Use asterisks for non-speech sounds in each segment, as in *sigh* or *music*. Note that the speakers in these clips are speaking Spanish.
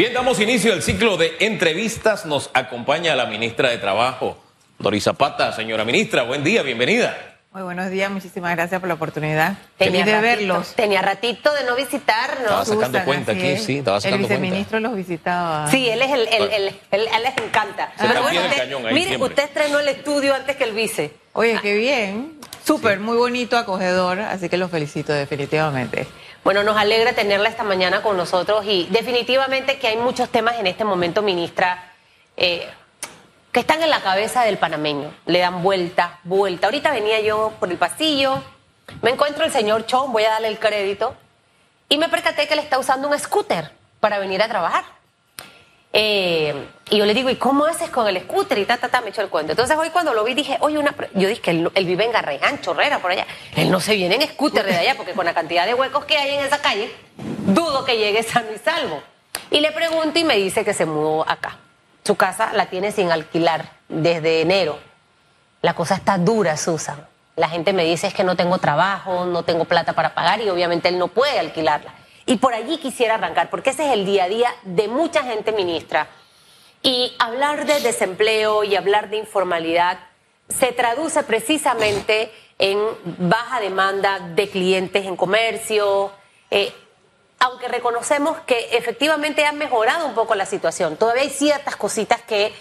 Bien, damos inicio al ciclo de entrevistas. Nos acompaña la ministra de Trabajo, Doris Zapata. Señora ministra, buen día, bienvenida. Muy buenos días, muchísimas gracias por la oportunidad. Tenía de ratito, verlos. Tenía ratito de no visitarnos. Estaba sacando Susan, cuenta aquí, es. sí, estaba sacando El cuenta. viceministro los visitaba. Sí, él es el, el, el- el- él les encanta. Se pie del cañón ahí mire, siempre. usted estrenó el estudio antes que el vice. Oye, qué bien. Súper, muy bonito, acogedor, así que los felicito definitivamente. Bueno, nos alegra tenerla esta mañana con nosotros y definitivamente que hay muchos temas en este momento, ministra, eh, que están en la cabeza del panameño. Le dan vuelta, vuelta. Ahorita venía yo por el pasillo, me encuentro el señor Chon, voy a darle el crédito, y me percaté que él está usando un scooter para venir a trabajar. Eh, y yo le digo, ¿y cómo haces con el scooter? Y ta, ta, ta, me echó el cuento. Entonces hoy cuando lo vi dije, oye, una... yo dije que él, él vive en Garrahan, Chorrera, por allá. Él no se viene en scooter de allá, porque con la cantidad de huecos que hay en esa calle, dudo que llegue sano y salvo. Y le pregunto y me dice que se mudó acá. Su casa la tiene sin alquilar desde enero. La cosa está dura, Susan. La gente me dice es que no tengo trabajo, no tengo plata para pagar y obviamente él no puede alquilarla. Y por allí quisiera arrancar, porque ese es el día a día de mucha gente ministra. Y hablar de desempleo y hablar de informalidad se traduce precisamente en baja demanda de clientes en comercio, eh, aunque reconocemos que efectivamente ha mejorado un poco la situación, todavía hay ciertas cositas que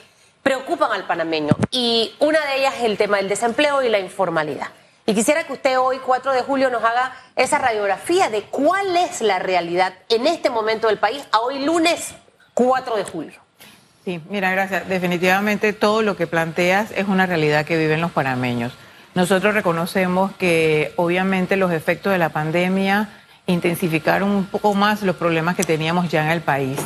preocupan al panameño y una de ellas es el tema del desempleo y la informalidad. Y quisiera que usted hoy, 4 de julio, nos haga esa radiografía de cuál es la realidad en este momento del país, a hoy lunes 4 de julio. Sí, mira, gracias. Definitivamente todo lo que planteas es una realidad que viven los panameños. Nosotros reconocemos que obviamente los efectos de la pandemia intensificaron un poco más los problemas que teníamos ya en el país.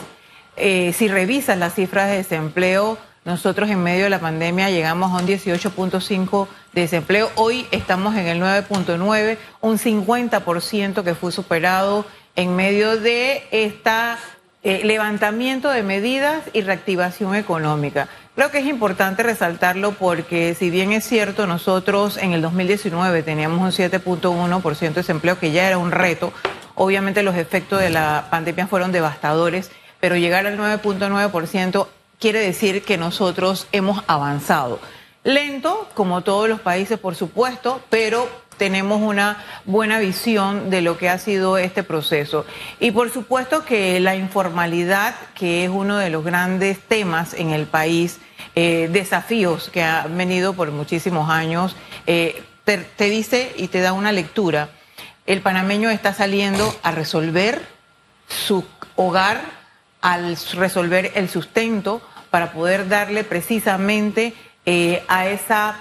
Eh, si revisas las cifras de desempleo, nosotros en medio de la pandemia llegamos a un 18.5 de desempleo. Hoy estamos en el 9.9, un 50% que fue superado en medio de esta eh, levantamiento de medidas y reactivación económica. Creo que es importante resaltarlo porque si bien es cierto, nosotros en el 2019 teníamos un 7.1% de desempleo, que ya era un reto, obviamente los efectos de la pandemia fueron devastadores, pero llegar al 9.9% quiere decir que nosotros hemos avanzado. Lento, como todos los países, por supuesto, pero tenemos una buena visión de lo que ha sido este proceso. Y por supuesto que la informalidad, que es uno de los grandes temas en el país, eh, desafíos que han venido por muchísimos años, eh, te, te dice y te da una lectura. El panameño está saliendo a resolver su hogar, al resolver el sustento, para poder darle precisamente eh, a esa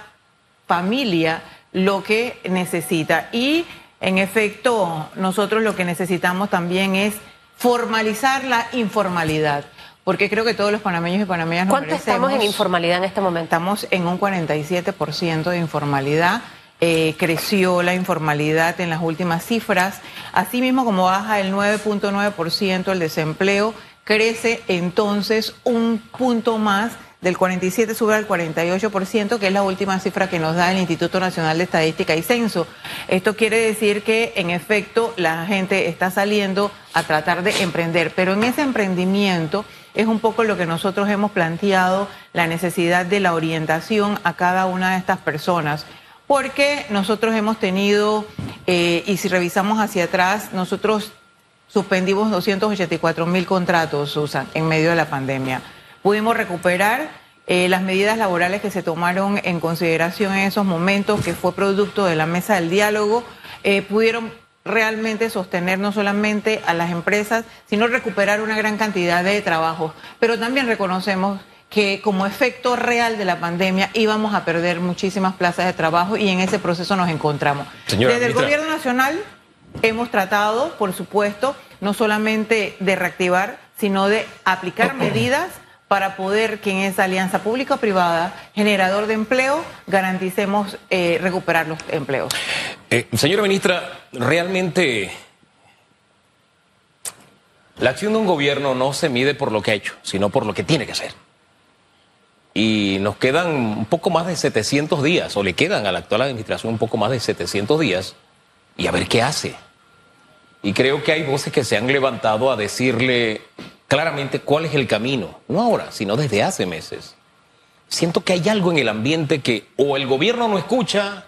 familia lo que necesita. Y en efecto, nosotros lo que necesitamos también es formalizar la informalidad, porque creo que todos los panameños y panameñas nos ¿Cuánto estamos en informalidad en este momento? Estamos en un 47% de informalidad. Eh, creció la informalidad en las últimas cifras. Asimismo, como baja el 9.9% el desempleo, crece entonces un punto más del 47 sube al 48%, que es la última cifra que nos da el Instituto Nacional de Estadística y Censo. Esto quiere decir que, en efecto, la gente está saliendo a tratar de emprender, pero en ese emprendimiento es un poco lo que nosotros hemos planteado, la necesidad de la orientación a cada una de estas personas. Porque nosotros hemos tenido, eh, y si revisamos hacia atrás, nosotros suspendimos 284 mil contratos, Susan, en medio de la pandemia. Pudimos recuperar eh, las medidas laborales que se tomaron en consideración en esos momentos, que fue producto de la mesa del diálogo, eh, pudieron realmente sostener no solamente a las empresas, sino recuperar una gran cantidad de trabajos. Pero también reconocemos que como efecto real de la pandemia íbamos a perder muchísimas plazas de trabajo y en ese proceso nos encontramos. Señora Desde el gobierno nacional hemos tratado, por supuesto, no solamente de reactivar, sino de aplicar medidas para poder que en esa alianza público-privada, generador de empleo, garanticemos eh, recuperar los empleos. Eh, señora ministra, realmente la acción de un gobierno no se mide por lo que ha hecho, sino por lo que tiene que hacer. Y nos quedan un poco más de 700 días, o le quedan a la actual administración un poco más de 700 días, y a ver qué hace. Y creo que hay voces que se han levantado a decirle, claramente cuál es el camino, no ahora, sino desde hace meses. Siento que hay algo en el ambiente que o el gobierno no escucha,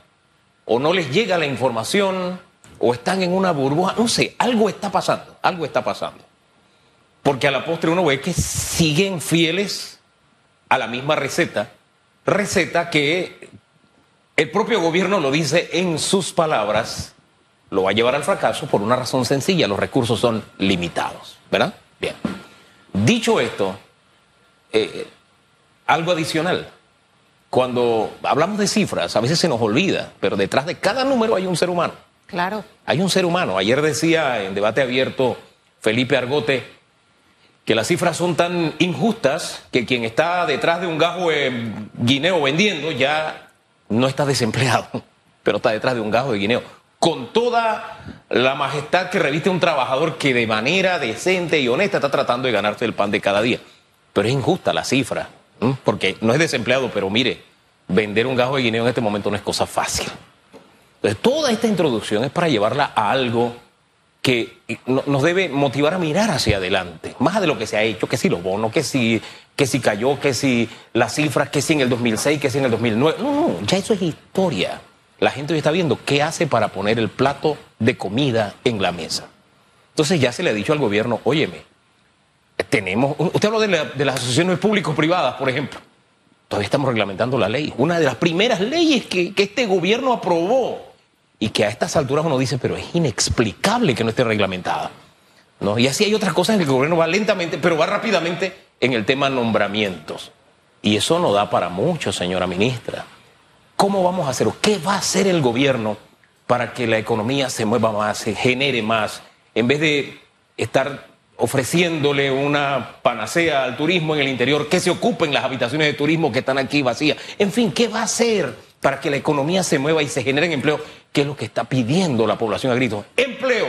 o no les llega la información, o están en una burbuja, no sé, algo está pasando, algo está pasando. Porque a la postre uno ve que siguen fieles a la misma receta, receta que el propio gobierno lo dice en sus palabras, lo va a llevar al fracaso por una razón sencilla, los recursos son limitados, ¿verdad? Bien. Dicho esto, eh, algo adicional. Cuando hablamos de cifras, a veces se nos olvida, pero detrás de cada número hay un ser humano. Claro. Hay un ser humano. Ayer decía en debate abierto Felipe Argote que las cifras son tan injustas que quien está detrás de un gajo de guineo vendiendo ya no está desempleado, *laughs* pero está detrás de un gajo de guineo. Con toda la majestad que reviste un trabajador que de manera decente y honesta está tratando de ganarse el pan de cada día. Pero es injusta la cifra, porque no es desempleado, pero mire, vender un gajo de guineo en este momento no es cosa fácil. Toda esta introducción es para llevarla a algo que nos debe motivar a mirar hacia adelante, más de lo que se ha hecho, que si los bonos, que si, que si cayó, que si las cifras, que si en el 2006, que si en el 2009. No, no, ya eso es historia. La gente hoy está viendo qué hace para poner el plato de comida en la mesa. Entonces ya se le ha dicho al gobierno, óyeme, tenemos, usted habló de, las asociaciones público-privadas, por ejemplo. Todavía estamos reglamentando la ley. Una de las primeras leyes que, que este gobierno aprobó y que a estas alturas uno dice, pero es inexplicable que no esté reglamentada. ¿no? Y así hay otras cosas en que el gobierno va lentamente, pero va rápidamente en el tema nombramientos. Y eso no da para mucho, señora ministra. ¿Cómo vamos a hacer? ¿Qué va a hacer el gobierno para que la economía se mueva más, se genere más, en vez de estar ofreciéndole una panacea al turismo en el interior, que se ocupen las habitaciones de turismo que están aquí vacías? En fin, ¿qué va a hacer para que la economía se mueva y se genere empleo? ¿Qué es lo que está pidiendo la población a gritos? Empleo.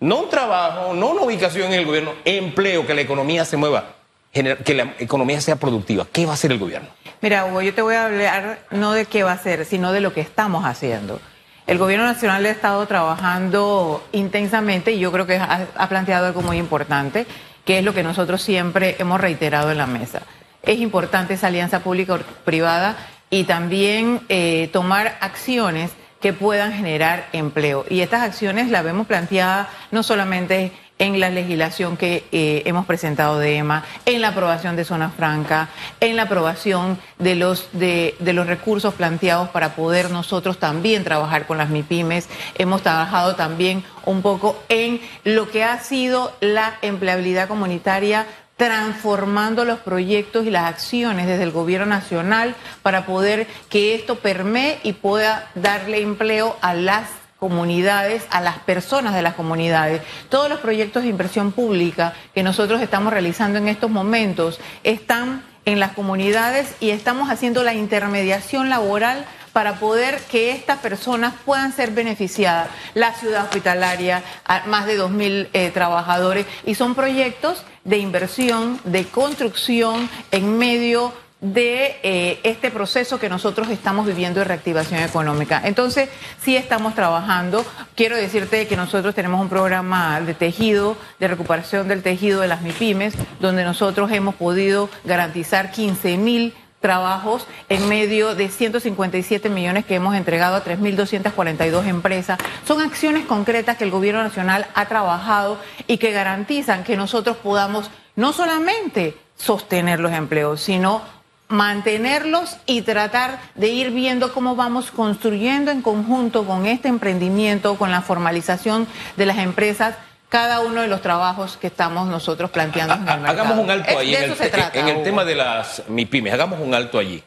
No un trabajo, no una ubicación en el gobierno, empleo, que la economía se mueva, que la economía sea productiva. ¿Qué va a hacer el gobierno? Mira, Hugo, yo te voy a hablar no de qué va a hacer, sino de lo que estamos haciendo. El gobierno nacional ha estado trabajando intensamente y yo creo que ha, planteado algo muy importante, que es lo que nosotros siempre hemos reiterado en la mesa. Es importante esa alianza pública-privada y también eh, tomar acciones que puedan generar empleo. Y estas acciones las vemos planteadas no solamente en la legislación que eh, hemos presentado de EMA, en la aprobación de zona franca, en la aprobación de los, de, los recursos planteados para poder nosotros también trabajar con las MIPIMES. Hemos trabajado también un poco en lo que ha sido la empleabilidad comunitaria transformando los proyectos y las acciones desde el gobierno nacional para poder que esto permee y pueda darle empleo a las comunidades, a las personas de las comunidades. Todos los proyectos de inversión pública que nosotros estamos realizando en estos momentos están en las comunidades y estamos haciendo la intermediación laboral para poder que estas personas puedan ser beneficiadas. La ciudad hospitalaria, más de 2.000 eh, trabajadores, y son proyectos de inversión, de construcción en medio de eh, este proceso que nosotros estamos viviendo de reactivación económica. Entonces, sí estamos trabajando. Quiero decirte que nosotros tenemos un programa de tejido, de recuperación del tejido de las MIPIMES, donde nosotros hemos podido garantizar 15 mil trabajos en medio de 157 millones que hemos entregado a 3.242 empresas. Son acciones concretas que el Gobierno Nacional ha trabajado y que garantizan que nosotros podamos no solamente sostener los empleos, sino mantenerlos y tratar de ir viendo cómo vamos construyendo en conjunto con este emprendimiento, con la formalización de las empresas, cada uno de los trabajos que estamos nosotros planteando en el mercado. Hagamos un alto ahí en, el, tema de las MIPIMES, hagamos un alto allí.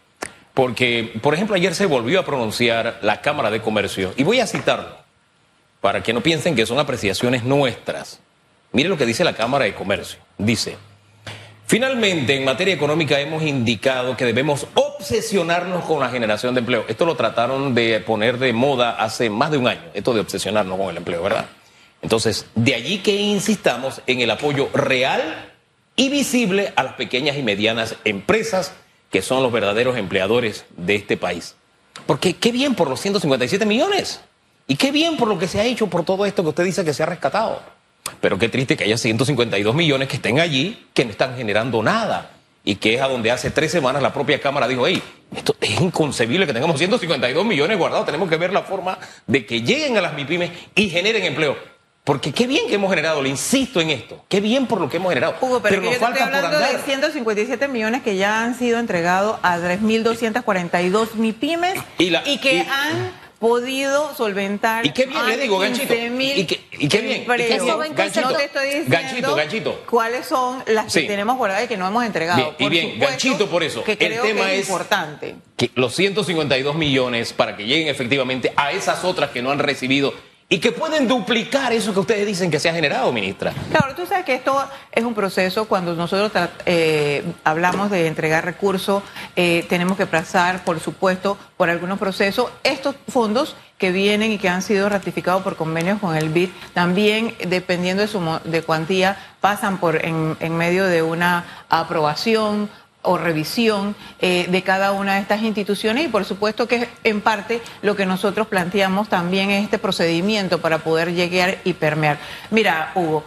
Porque, por ejemplo, ayer se volvió a pronunciar la Cámara de Comercio, y voy a citarlo, para que no piensen que son apreciaciones nuestras. Mire lo que dice la Cámara de Comercio. Dice, finalmente, en materia económica hemos indicado que debemos obsesionarnos con la generación de empleo. Esto lo trataron de poner de moda hace más de un año, esto de obsesionarnos con el empleo, ¿verdad? Entonces, de allí que insistamos en el apoyo real y visible a las pequeñas y medianas empresas que son los verdaderos empleadores de este país. Porque qué bien por los 157 millones y qué bien por lo que se ha hecho por todo esto que usted dice que se ha rescatado. Pero qué triste que haya 152 millones que estén allí, que no están generando nada. Y que es a donde hace tres semanas la propia Cámara dijo, hey, esto es inconcebible que tengamos 152 millones guardados, tenemos que ver la forma de que lleguen a las MIPIMES y generen empleo. Porque qué bien que hemos generado, le insisto en esto, qué bien por lo que hemos generado. Hugo, pero, nos falta estoy hablando de 157 millones que ya han sido entregados a 3.242 MIPIMES y, y que han podido solventar. Y qué bien, le digo, ganchito. Y, qué, y qué bien. Ganchito, no te estoy diciendo ganchito, ganchito. cuáles son las que tenemos guardadas y que no hemos entregado. y bien, ganchito por eso. el tema es, importante. Que los 152 millones para que lleguen efectivamente a esas otras que no han recibido y que pueden duplicar eso que ustedes dicen que se ha generado, ministra. Claro, tú sabes que esto es un proceso, cuando nosotros eh, hablamos de entregar recursos, eh, tenemos que pasar, por supuesto, por algunos procesos. Estos fondos que vienen y que han sido ratificados por convenios con el BID, también dependiendo de su de cuantía, pasan por en, en medio de una aprobación o revisión eh, de cada una de estas instituciones y por supuesto que en parte lo que nosotros planteamos también es este procedimiento para poder llegar y permear. Mira, Hugo,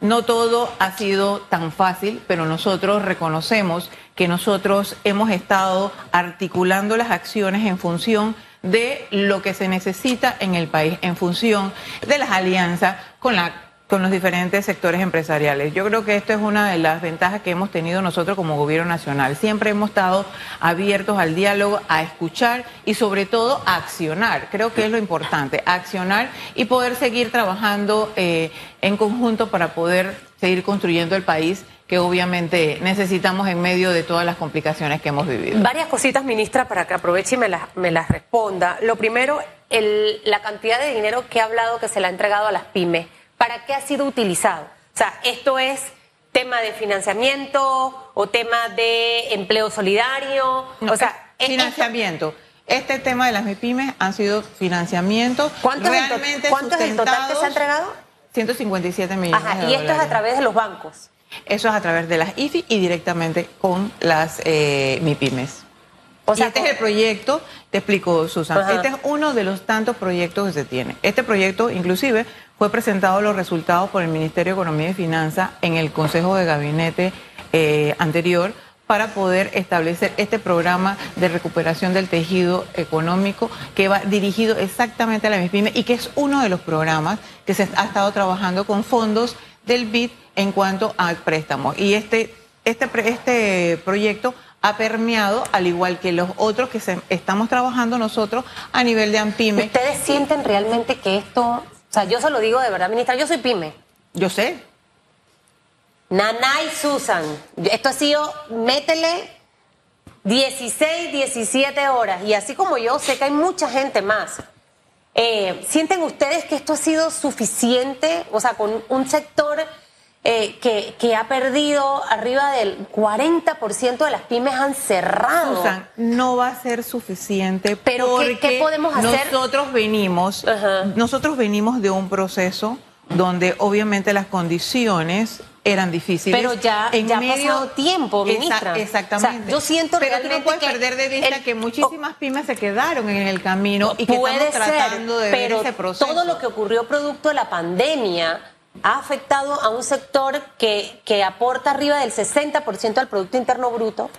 no todo ha sido tan fácil, pero nosotros reconocemos que nosotros hemos estado articulando las acciones en función de lo que se necesita en el país, en función de las alianzas con la con los diferentes sectores empresariales. Yo creo que esto es una de las ventajas que hemos tenido nosotros como gobierno nacional. Siempre hemos estado abiertos al diálogo, a escuchar y sobre todo a accionar. Creo que es lo importante, accionar y poder seguir trabajando eh, en conjunto para poder seguir construyendo el país que obviamente necesitamos en medio de todas las complicaciones que hemos vivido. Varias cositas, ministra, para que aproveche y me las, me las responda. Lo primero, el, la cantidad de dinero que ha hablado que se le ha entregado a las pymes. ¿Para qué ha sido utilizado? O sea, esto es tema de financiamiento o tema de empleo solidario, o sea, financiamiento. Este tema de las MIPIMES han sido financiamientos ¿Cuánto, realmente ¿cuánto es el total que se ha entregado? 157 millones. Ajá, y esto es a través de los bancos. Eso es a través de las IFI y directamente con las eh, MIPIMES. O sea, este es el proyecto, te explico Susan, este es uno de los tantos proyectos que se tiene. Este proyecto inclusive fue presentado los resultados por el Ministerio de Economía y Finanzas en el Consejo de Gabinete eh, anterior para poder establecer este programa de recuperación del tejido económico que va dirigido exactamente a la MIPYME y que es uno de los programas que se ha estado trabajando con fondos del BID en cuanto a préstamos. Y este, este, este proyecto ha permeado, al igual que los otros que estamos trabajando nosotros a nivel de AMPIME. ¿Ustedes sienten realmente que esto o sea, yo se lo digo de verdad, ministra, yo soy pyme. Yo sé. Nanay Susan, esto ha sido, métele 16, 17 horas. Y así como yo, sé que hay mucha gente más. Eh, ¿Sienten ustedes que esto ha sido suficiente? O sea, con un sector eh, que, que, ha perdido arriba del 40% de las pymes han cerrado. Susan, no va a ser suficiente. Pero ¿qué, podemos hacer? Nosotros venimos, nosotros venimos de un proceso donde obviamente las condiciones eran difíciles. Pero ya, ha pasado tiempo, ministra. exactamente. yo siento Pero tú no puedes perder de vista que muchísimas pymes se quedaron en el camino y que estamos tratando de ver ese proceso. todo lo que ocurrió producto de la pandemia ha afectado a un sector que, que aporta arriba del 60% al Producto Interno Bruto,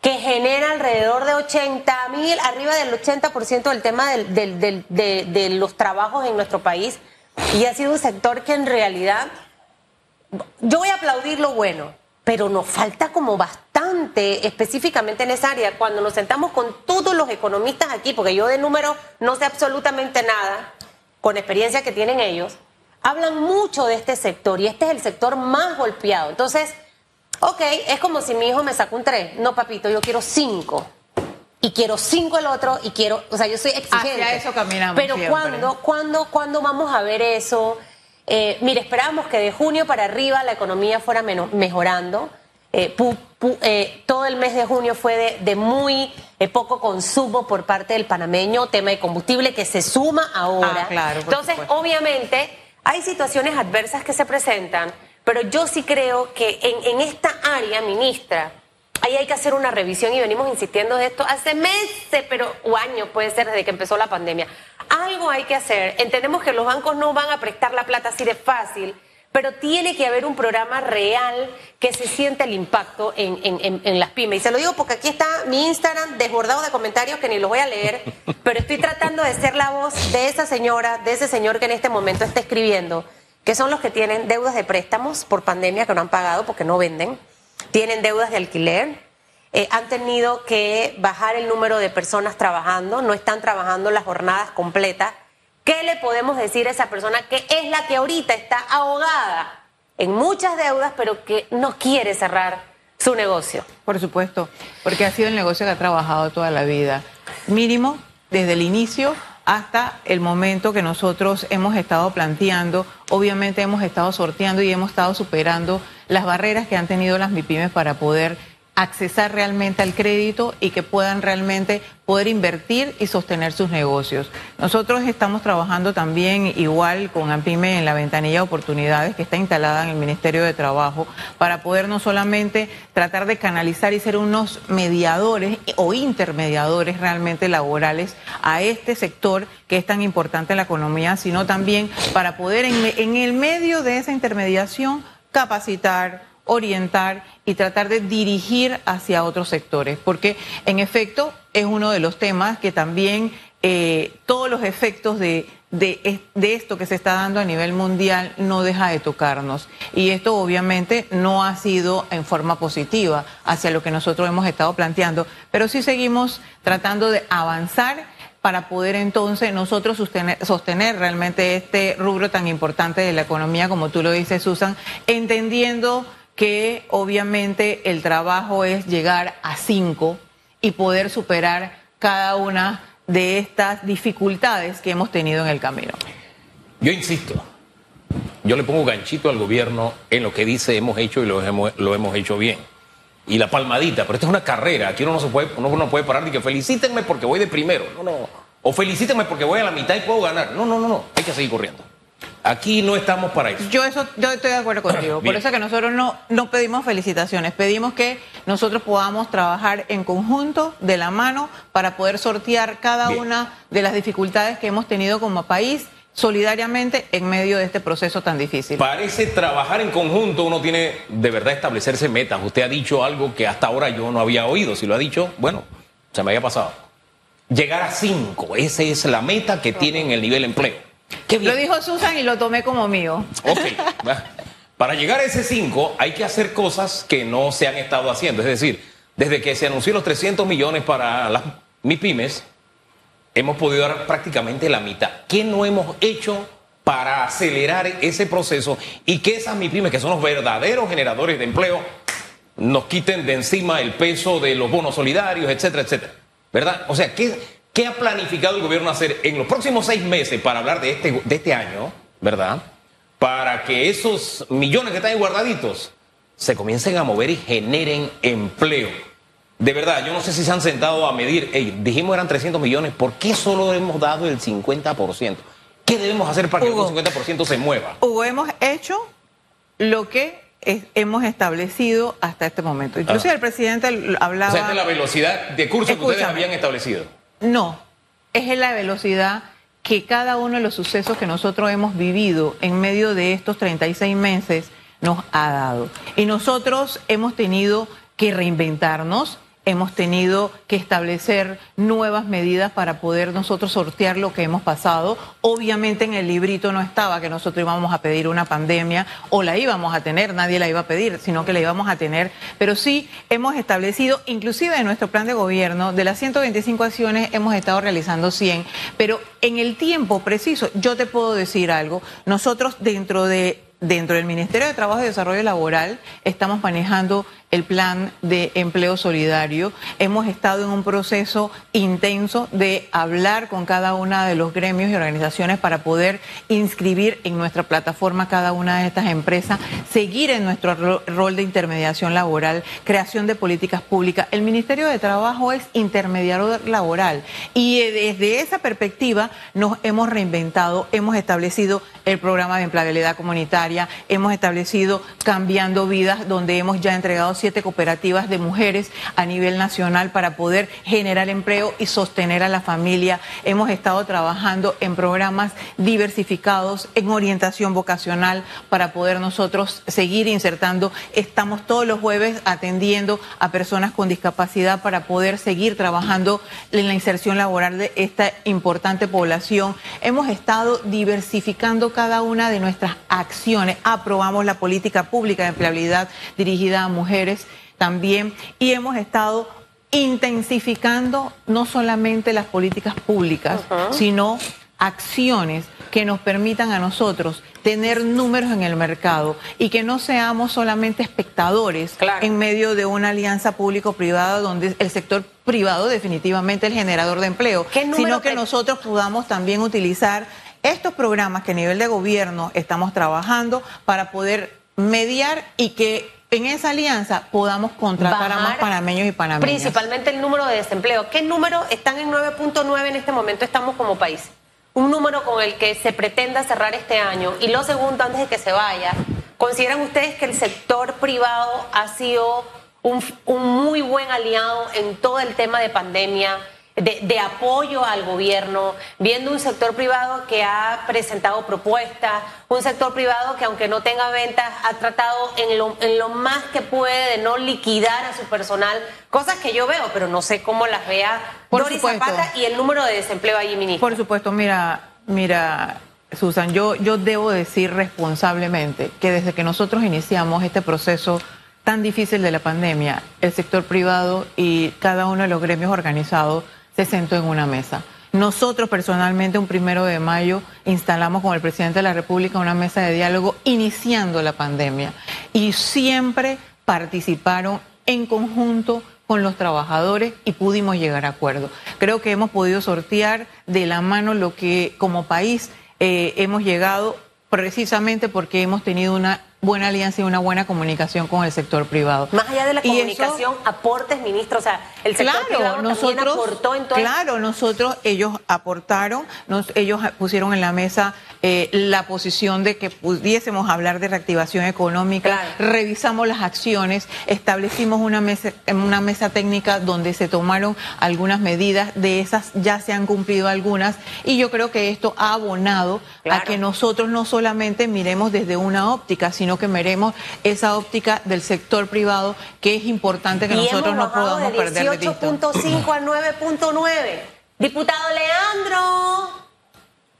que genera alrededor de 80 mil, arriba del 80% del tema de, de los trabajos en nuestro país. Y ha sido un sector que en realidad, yo voy a aplaudir lo bueno, pero nos falta como bastante específicamente en esa área. Cuando nos sentamos con todos los economistas aquí, porque yo de números no sé absolutamente nada, con experiencia que tienen ellos, hablan mucho de este sector y este es el sector más golpeado. Entonces, ok, es como si mi hijo me saca un 3. No, papito, yo quiero 5. Y quiero 5 el otro y quiero, o sea, yo soy exigente. Hacia eso caminamos Pero ¿cuándo, ¿cuándo, ¿cuándo vamos a ver eso? Eh, mire, esperábamos que de junio para arriba la economía fuera mejorando. Eh, eh, todo el mes de junio fue de, de muy eh, poco consumo por parte del panameño, tema de combustible que se suma ahora. Ah, claro, Entonces, obviamente, hay situaciones adversas que se presentan, pero yo sí creo que en, esta área, ministra, ahí hay que hacer una revisión y venimos insistiendo de esto hace meses, pero o años puede ser desde que empezó la pandemia. Algo hay que hacer. Entendemos que los bancos no van a prestar la plata así de fácil, pero tiene que haber un programa real que se sienta el impacto en, en, las pymes. Y se lo digo porque aquí está mi Instagram desbordado de comentarios que ni los voy a leer, *laughs* pero estoy tratando de ser la voz de esa señora, de ese señor que en este momento está escribiendo, que son los que tienen deudas de préstamos por pandemia que no han pagado porque no venden, tienen deudas de alquiler, eh, han tenido que bajar el número de personas trabajando, no están trabajando las jornadas completas ¿Qué le podemos decir a esa persona que es la que ahorita está ahogada en muchas deudas, pero que no quiere cerrar su negocio? Por supuesto, porque ha sido el negocio que ha trabajado toda la vida. Mínimo, desde el inicio hasta el momento que nosotros hemos estado planteando, obviamente hemos estado sorteando y hemos estado superando las barreras que han tenido las MIPIMES para poder accesar realmente al crédito y que puedan realmente poder invertir y sostener sus negocios. Nosotros estamos trabajando también igual con AMPIME en la ventanilla de oportunidades que está instalada en el Ministerio de Trabajo para poder no solamente tratar de canalizar y ser unos mediadores o intermediadores realmente laborales a este sector que es tan importante en la economía, sino también para poder en, en el medio de esa intermediación capacitar, orientar y tratar de dirigir hacia otros sectores, porque en efecto es uno de los temas que también eh, todos los efectos de, de, esto que se está dando a nivel mundial no deja de tocarnos. Y esto obviamente no ha sido en forma positiva hacia lo que nosotros hemos estado planteando, pero sí seguimos tratando de avanzar para poder entonces nosotros sostener, sostener, realmente este rubro tan importante de la economía, como tú lo dices, Susan, entendiendo que obviamente el trabajo es llegar a cinco y poder superar cada una de estas dificultades que hemos tenido en el camino. Yo insisto, yo le pongo ganchito al gobierno en lo que dice hemos hecho y lo hemos, hecho bien. Y la palmadita, pero esta es una carrera, aquí uno no, se puede, uno no puede parar y que felicítenme porque voy de primero, no, no, o felicítenme porque voy a la mitad y puedo ganar, no, no, no, no, hay que seguir corriendo. Aquí no estamos para eso. Yo eso, yo estoy de acuerdo contigo. Por eso es que nosotros no, no pedimos felicitaciones, pedimos que nosotros podamos trabajar en conjunto, de la mano, para poder sortear cada una de las dificultades que hemos tenido como país solidariamente en medio de este proceso tan difícil. Parece trabajar en conjunto, uno tiene de verdad establecerse metas. Usted ha dicho algo que hasta ahora yo no había oído. Si lo ha dicho, bueno, se me había pasado. Llegar a cinco, esa es la meta que tiene en el nivel empleo. Lo dijo Susan y lo tomé como mío. Ok. Para llegar a ese 5 hay que hacer cosas que no se han estado haciendo. Es decir, desde que se anunció los 300 millones para las MIPIMES, hemos podido dar prácticamente la mitad. ¿Qué no hemos hecho para acelerar ese proceso y que esas MIPIMES, que son los verdaderos generadores de empleo, nos quiten de encima el peso de los bonos solidarios, etcétera, etcétera? ¿Verdad? O sea, ¿qué, ¿Qué ha planificado el gobierno hacer en los próximos seis meses para hablar de este, de este año, verdad? Para que esos millones que están ahí guardaditos se comiencen a mover y generen empleo. De verdad, yo no sé si se han sentado a medir, dijimos eran 300 millones, ¿por qué solo hemos dado el 50%? ¿Qué debemos hacer para que el 50% se mueva? Hugo, hemos hecho lo que hemos establecido hasta este momento. Incluso ah. el presidente hablaba... O sea, de la velocidad de curso que ustedes habían establecido. No, es en la velocidad que cada uno de los sucesos que nosotros hemos vivido en medio de estos 36 meses nos ha dado. Y nosotros hemos tenido que reinventarnos, hemos tenido que establecer nuevas medidas para poder nosotros sortear lo que hemos pasado. Obviamente en el librito no estaba que nosotros íbamos a pedir una pandemia o la íbamos a tener, nadie la iba a pedir, sino que la íbamos a tener. Pero sí hemos establecido, inclusive en nuestro plan de gobierno, de las 125 acciones hemos estado realizando 100, pero en el tiempo preciso, yo te puedo decir algo, nosotros dentro de dentro del Ministerio de Trabajo y Desarrollo Laboral estamos manejando el plan de empleo solidario. Hemos estado en un proceso intenso de hablar con cada una de los gremios y organizaciones para poder inscribir en nuestra plataforma cada una de estas empresas, seguir en nuestro rol de intermediación laboral, creación de políticas públicas. El Ministerio de Trabajo es intermediario laboral y desde esa perspectiva nos hemos reinventado, hemos establecido el programa de empleabilidad comunitaria, hemos establecido Cambiando Vidas, donde hemos ya entregado siete cooperativas de mujeres a nivel nacional para poder generar empleo y sostener a la familia. Hemos estado trabajando en programas diversificados, en orientación vocacional, para poder nosotros seguir insertando. Estamos todos los jueves atendiendo a personas con discapacidad para poder seguir trabajando en la inserción laboral de esta importante población. Hemos estado diversificando cada una de nuestras acciones. Aprobamos la política pública de empleabilidad dirigida a mujeres también. Y hemos estado intensificando no solamente las políticas públicas, sino acciones que nos permitan a nosotros tener números en el mercado y que no seamos solamente espectadores en medio de una alianza público-privada donde el sector privado definitivamente es el generador de empleo, sino que nosotros podamos también utilizar estos programas que a nivel de gobierno estamos trabajando para poder mediar y que en esa alianza podamos contratar a más panameños y panameñas. Principalmente el número de desempleo. ¿Qué número están en 9.9 en este momento estamos como país? Un número con el que se pretenda cerrar este año. Y lo segundo, antes de que se vaya, ¿consideran ustedes que el sector privado ha sido un, un muy buen aliado en todo el tema de pandemia? De, apoyo al gobierno, viendo un sector privado que ha presentado propuestas, un sector privado que aunque no tenga ventas ha tratado en lo, en lo más que puede de no liquidar a su personal, cosas que yo veo, pero no sé cómo las vea Por Doris Zapata y el número de desempleo allí, ministro. Por supuesto, mira, mira, Susan, yo, yo debo decir responsablemente que desde que nosotros iniciamos este proceso tan difícil de la pandemia, el sector privado y cada uno de los gremios organizados se sentó en una mesa. Nosotros personalmente un primero de mayo instalamos con el presidente de la República una mesa de diálogo iniciando la pandemia y siempre participaron en conjunto con los trabajadores y pudimos llegar a acuerdo. Creo que hemos podido sortear de la mano lo que como país eh, hemos llegado precisamente porque hemos tenido una buena alianza y una buena comunicación con el sector privado. Más allá de la comunicación, aportes, ministro, o sea, el sector privado nosotros, también aportó en todo Claro, nosotros, ellos aportaron, ellos pusieron en la mesa eh, la posición de que pudiésemos hablar de reactivación económica, revisamos las acciones, establecimos una mesa, una mesa técnica donde se tomaron algunas medidas, de esas ya se han cumplido algunas, y yo creo que esto ha abonado a que nosotros no solamente miremos desde una óptica, sino que meremos esa óptica del sector privado que es importante que nosotros no podamos de perder de 18.5 a 9.9. Diputado Leandro,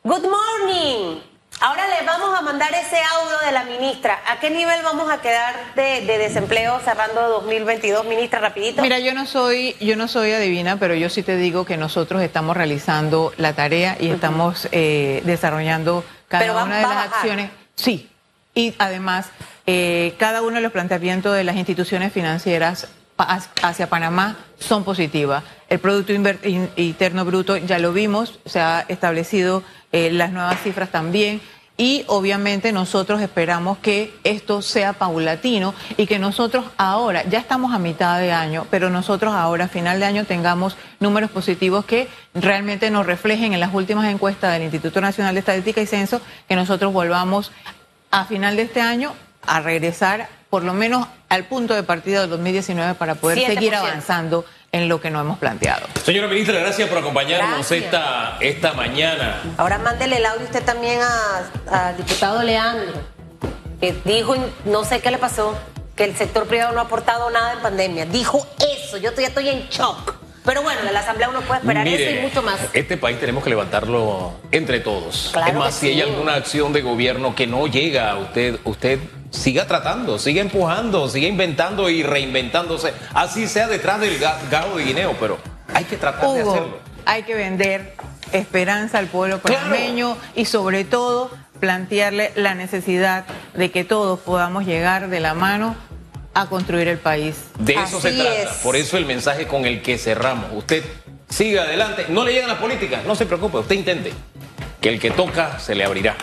good morning. Ahora le vamos a mandar ese audio de la ministra. ¿A qué nivel vamos a quedar de, desempleo cerrando 2022, ministra, rapidito? Mira, yo no soy, yo no soy adivina, pero yo sí te digo que nosotros estamos realizando la tarea y estamos eh, desarrollando cada una de las acciones. Sí, y además eh, cada uno de los planteamientos de las instituciones financieras hacia Panamá son positivas. El Producto Interno Bruto ya lo vimos, se ha establecido eh, las nuevas cifras también y obviamente nosotros esperamos que esto sea paulatino y que nosotros ahora, ya estamos a mitad de año, pero nosotros ahora a final de año tengamos números positivos que realmente nos reflejen en las últimas encuestas del Instituto Nacional de Estadística y Censo, que nosotros volvamos a final de este año a regresar por lo menos al punto de partida del 2019 para poder seguir avanzando en lo que nos hemos planteado. Señora ministra, gracias por acompañarnos esta, esta mañana. Ahora mándele el audio usted también al diputado Leandro, que dijo, no sé qué le pasó, que el sector privado no ha aportado nada en pandemia. Dijo eso, yo todavía estoy en shock. Pero bueno, de la Asamblea uno puede esperar eso y mucho más. Este país tenemos que levantarlo entre todos. es más, si hay alguna acción de gobierno que no llega a usted, usted siga tratando, siga empujando, siga inventando y reinventándose. Así sea detrás del gado de guineo, pero hay que tratar de hacerlo. Hay que vender esperanza al pueblo panameño y sobre todo plantearle la necesidad de que todos podamos llegar de la mano a construir el país. De eso se trata. Por eso el mensaje con el que cerramos. Usted siga adelante. No le llegan las políticas, no se preocupe, usted intente. Que el que toca se le abrirá.